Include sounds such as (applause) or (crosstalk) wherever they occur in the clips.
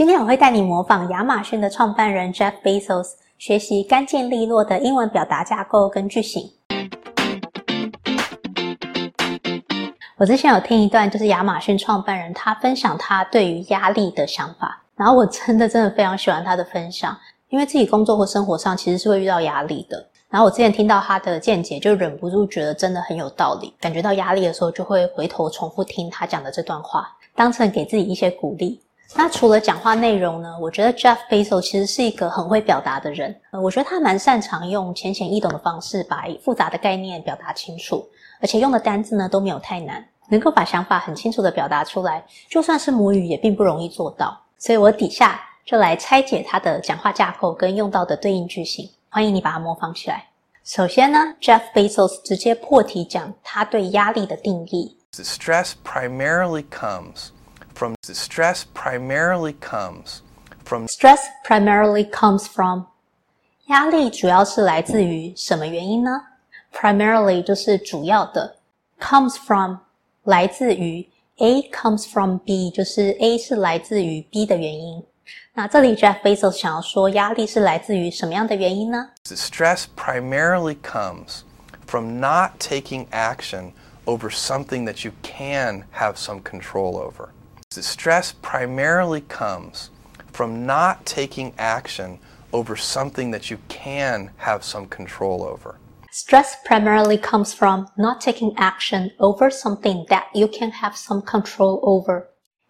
今天我会带你模仿亚马逊的创办人 Jeff Bezos，学习干净利落的英文表达架构跟句型。我之前有听一段，就是亚马逊创办人他分享他对于压力的想法，然后我真的真的非常喜欢他的分享，因为自己工作或生活上其实是会遇到压力的。然后我之前听到他的见解，就忍不住觉得真的很有道理。感觉到压力的时候，就会回头重复听他讲的这段话，当成给自己一些鼓励。那除了讲话内容呢？我觉得 Jeff Bezos 其实是一个很会表达的人。呃，我觉得他蛮擅长用浅显易懂的方式把复杂的概念表达清楚，而且用的单字呢都没有太难，能够把想法很清楚的表达出来，就算是母语也并不容易做到。所以我底下就来拆解他的讲话架构跟用到的对应句型，欢迎你把它模仿起来。首先呢，Jeff Bezos 直接破题讲他对压力的定义。The stress primarily comes from the stress primarily comes from Stress primarily comes from 压力主要是来自于什么原因呢？Primarily 就是主要的，comes from 来自于 A comes from B 就是 A 是来自于 B 的原因。那这里 Jeff Bezos 想要说压力是来自于什么样的原因呢 the stress primarily comes from not taking action over something that you can have some control over. The stress primarily comes from not taking action over something that you can have some control over. Stress primarily comes from not taking action over something that you can have some control over.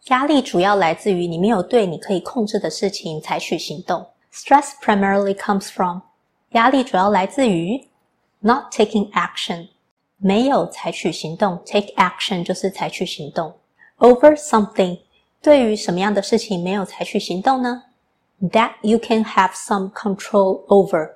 压力主要来自于你没有对你可以控制的事情采取行动。Stress primarily comes from 压力主要来自于 not taking action，没有采取行动。Take action 就是采取行动。 over something，对于什么样的事情没有采取行动呢？That you can have some control over.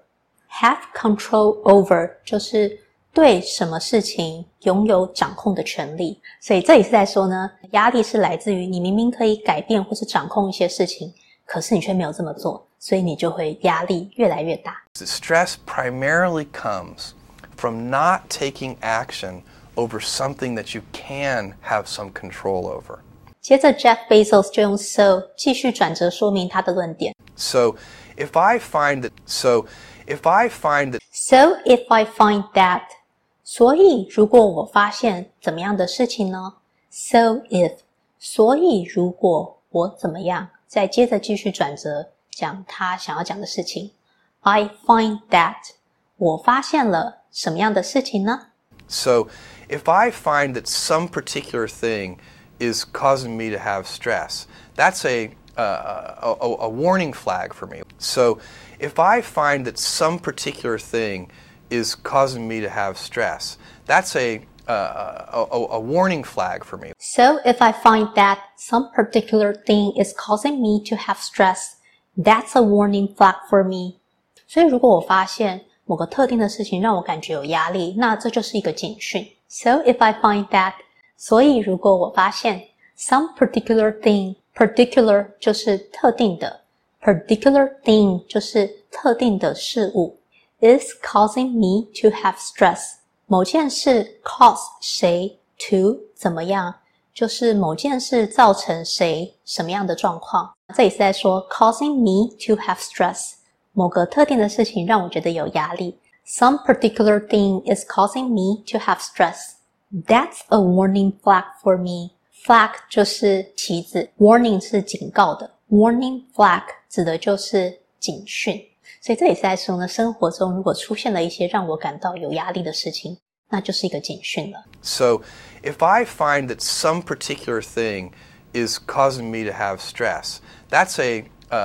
Have control over 就是对什么事情拥有掌控的权利。所以这里是在说呢，压力是来自于你明明可以改变或是掌控一些事情，可是你却没有这么做，所以你就会压力越来越大。The stress primarily comes from not taking action over something that you can have some control over. 接着，Jeff Bezos 就用 so 继续转折说明他的论点。So, if I find that, so if I find that, So if I find that，所以如果我发现怎么样的事情呢？So if，所以如果我怎么样，再接着继续转折讲他想要讲的事情。I find that，我发现了什么样的事情呢？so if I find that some particular thing is causing me to have stress, that's a, uh, a, a, warning flag for me. So if I find that some particular thing is causing me to have stress, that's a, uh, a, a warning flag for me. So if I find that some particular thing is causing me to have stress, that's a warning flag for me. 所以如果我发现某个特定的事情让我感觉有压力，那这就是一个警讯。 So if I find that，所以如果我发现 some particular thing，particular 就是特定的，particular thing 就是特定的事物，is causing me to have stress。某件事 cause 谁 to 怎么样，就是某件事造成谁什么样的状况。这里是在说 causing me to have stress。某个特定的事情让我觉得有压力。 Some particular thing is causing me to have stress. That's a warning flag for me. Flag 就是旗子，warning 是警告的，warning flag 指的就是警讯。所以这里是在说呢，生活中如果出现了一些让我感到有压力的事情，那就是一个警讯了。So if I find that some particular thing is causing me to have stress, that's a a,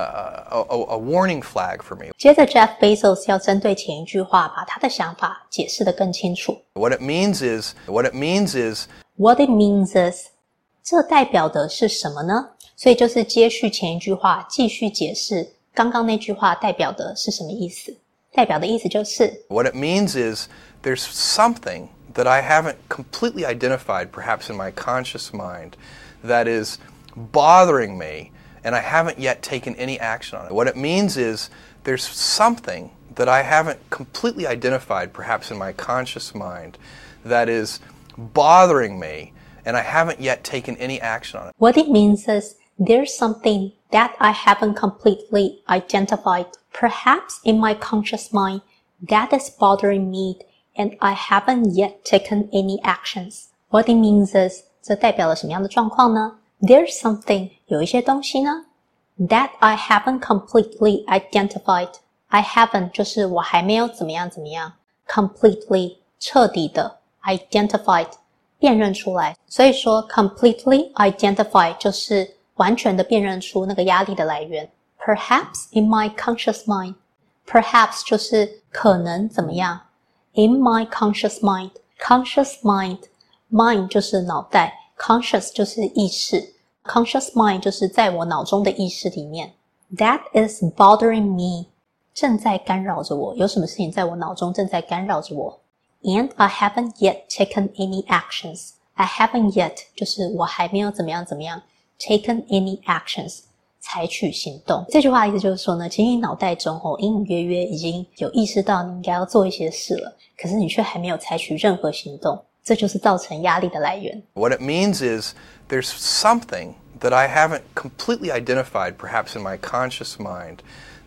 a, a warning flag for me. 接着，Jeff Bezos 要针对前一句话，把他的想法解释得更清楚。What it means is, what it means is, what it means is，这代表的是什么呢？所以就是接续前一句话，继续解释刚刚那句话代表的是什么意思。代表的意思就是，What it means is there's something that I haven't completely identified, perhaps in my conscious mind, that is bothering me and I haven't yet taken any action on it. What it means is there's something that I haven't completely identified, perhaps in my conscious mind, that is bothering me, and I haven't yet taken any action on it. What it means is There's something that I haven't completely identified, perhaps in my conscious mind, that is bothering me and I haven't yet taken any actions. What it means is 这代表了什么样的状况呢 ？There's something 有一些东西呢 that I haven't completely identified. I haven't 就是我还没有怎么样怎么样，completely 彻底的 identified 辨认出来。所以说 completely identify 就是完全的辨认出那个压力的来源。Perhaps in my conscious mind, perhaps 就是可能怎么样。In my conscious mind, conscious mind, mind 就是脑袋 ，conscious 就是意识，conscious mind 就是在我脑中的意识里面。That is bothering me，正在干扰着我。有什么事情在我脑中正在干扰着我？And I haven't yet taken any actions. I haven't yet 就是我还没有怎么样怎么样。taken any actions，采取行动。这句话的意思就是说呢，其实你脑袋中哦，隐隐约约已经有意识到你应该要做一些事了，可是你却还没有采取任何行动，这就是造成压力的来源。What it means is there's something that I haven't completely identified, perhaps in my conscious mind,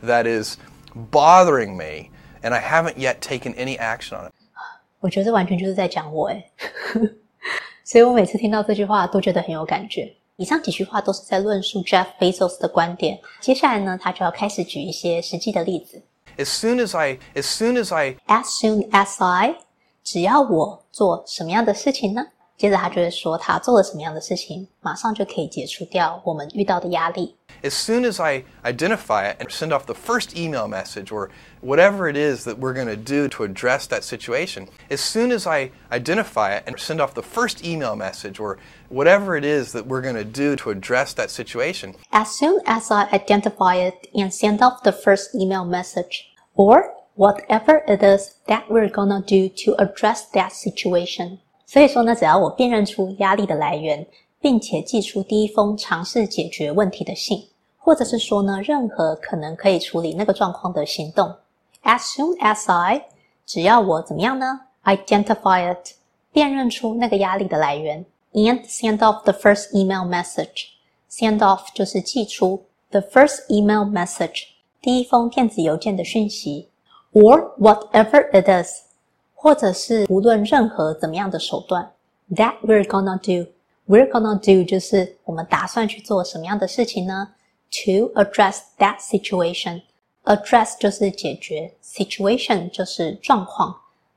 that is bothering me, and I haven't yet taken any action on it. (sighs) 我觉得这完全就是在讲我诶，所以我每次听到这句话都觉得很有感觉。以上几句话都是在论述 (laughs) Jeff Bezos 的观点。接下来呢，他就要开始举一些实际的例子。As soon as I, as soon as I, as soon as I， 只要我做什么样的事情呢？接着他就会说他做了什么样的事情，马上就可以解除掉我们遇到的压力。As soon as I identify it and send off the first email message or whatever it is that we're going to do to address that situation, as soon as I identify it and send off the first email message or whatever it is that we're going to do to address that situation, as soon as I identify it and send off the first email message or whatever it is that we're gonna do to address that situation. 所以说呢，只要我辨认出压力的来源，并且寄出第一封尝试解决问题的信，或者是说呢，任何可能可以处理那个状况的行动，as soon as I，只要我怎么样呢？identify it，辨认出那个压力的来源，and send off the first email message。send off 就是寄出 the first email message，第一封电子邮件的讯息 ，or whatever it is。或者是无论任何怎么样的手段，that we're gonna do，we're gonna do 就是我们打算去做什么样的事情呢？To address that situation，address 就是解决，situation 就是状况，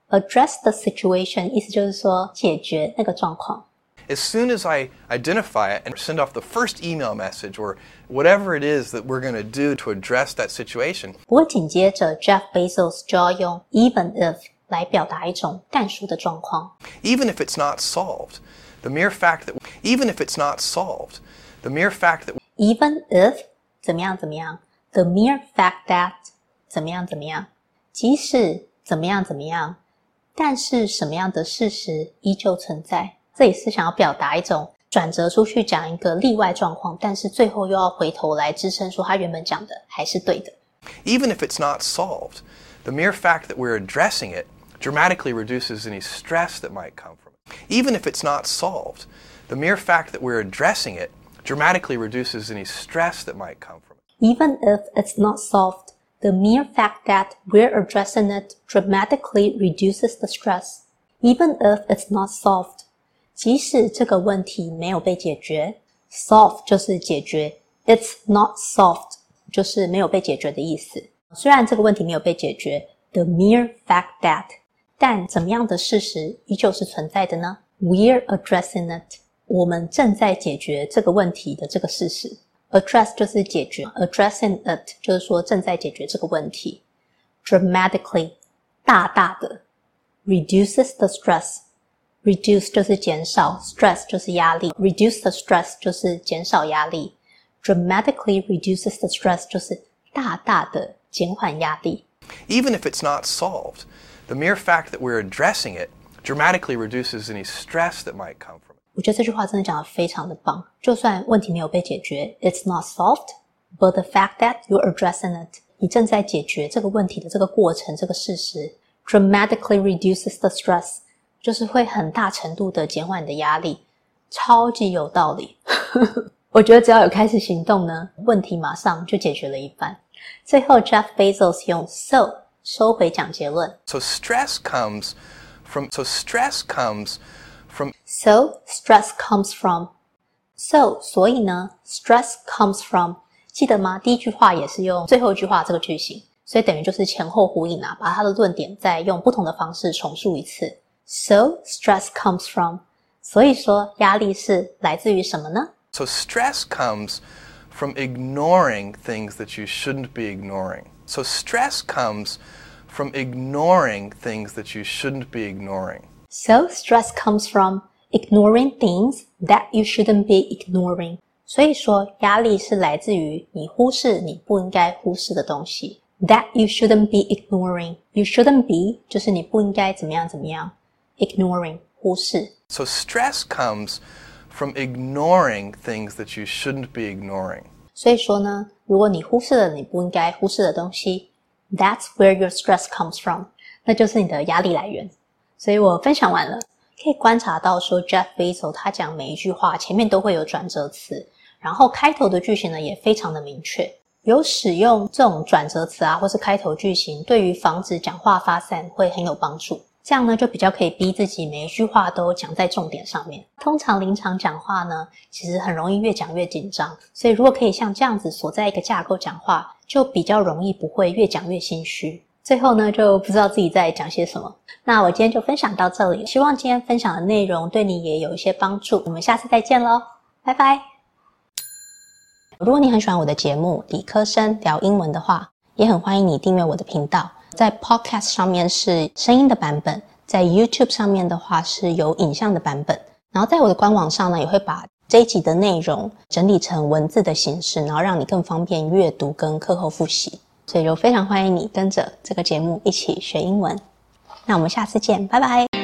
address the situation 意思就是说解决那个状况。 As soon as I identify it and send off the first email message or whatever it is that we're going to do to address that situation，不过紧接着 Jeff Bezos 就要用 even if 来表达一种但书的状况。Even if it's not solved, the mere fact that even if it's not solved, the mere fact that even if 怎么样怎么样，the mere fact that 怎么样怎么样，即使怎么样怎么样，但是什么样的事实依旧存在。 这也是想要表达一种转折出去讲一个例外状况，但是最后又要回头来支撑说他原本讲的还是对的。Even if it's not solved, the mere fact that we're addressing it dramatically reduces any stress that might come from it. Even if it's not solved, the mere fact that we're addressing it dramatically reduces any stress that might come from it. Even if it's not solved, the mere fact that we're addressing it dramatically reduces the stress. Even if it's not solved, 即使这个问题没有被解决，solve 就是解决，it's not solved 就是没有被解决的意思。虽然这个问题没有被解决，the mere fact that 但怎么样的事实依旧是存在的呢？We're addressing it，我们正在解决这个问题的这个事实。Address 就是解决，addressing it 就是说正在解决这个问题。Dramatically，大大的，reduces the stress stress，reduce 就是减少，stress 就是压力，reduce the stress 就是减少压力。Dramatically reduces the stress 就是大大的减缓压力。Even if it's not solved the mere fact that we're addressing it dramatically reduces any stress that might come from it. 我觉得这句话真的讲的非常的棒。就算问题没有被解决，it's not solved, but the fact that you're addressing it，你正在解决这个问题的这个过程，这个事实，dramatically reduces the stress， 就是会很大程度的减缓你的压力，超级有道理。(laughs) 我觉得只要有开始行动呢，问题马上就解决了一半。最后，Jeff Bezos 用 so 收回讲结论。So stress comes from so stress comes from So stress comes from. So 所以呢，stress comes from，记得吗？第一句话也是用最后一句话这个句型，所以等于就是前后呼应啊，把它的论点再用不同的方式重述一次。So stress comes from，所以说压力是来自于什么呢？ so stress comes from ignoring things that you shouldn't be ignoring. So stress comes from ignoring things that you shouldn't be ignoring. So stress comes from ignoring things that you shouldn't be ignoring。所以说，压力是来自于你忽视你不应该忽视的东西。That you shouldn't be ignoring. You shouldn't be 就是你不应该怎么样怎么样。 Ignoring 忽视。So stress comes from ignoring things that you shouldn't be ignoring. 所以说呢，如果你忽视了你不应该忽视的东西，That's where your stress comes from，那就是你的压力来源。所以我分享完了，可以观察到说，Jeff Bezos 他讲每一句话前面都会有转折词，然后开头的句型呢也非常的明确，有使用这种转折词啊，或是开头句型，对于防止讲话发散会很有帮助。这样呢，就比较可以逼自己每一句话都讲在重点上面。通常临场讲话呢，其实很容易越讲越紧张，所以如果可以像这样子锁在一个架构讲话，就比较容易不会越讲越心虚。最后呢，就不知道自己在讲些什么。那我今天就分享到这里，希望今天分享的内容对你也有一些帮助。我们下次再见喽，拜拜。如果你很喜欢我的节目《理科生聊英文》的话，也很欢迎你订阅我的频道。在 Podcast 上面是声音的版本，在 YouTube 上面的话是有影像的版本。然后在我的官网上呢，也会把这一集的内容整理成文字的形式，然后让你更方便阅读跟课后复习。所以就非常欢迎你跟着这个节目一起学英文。那我们下次见，拜拜。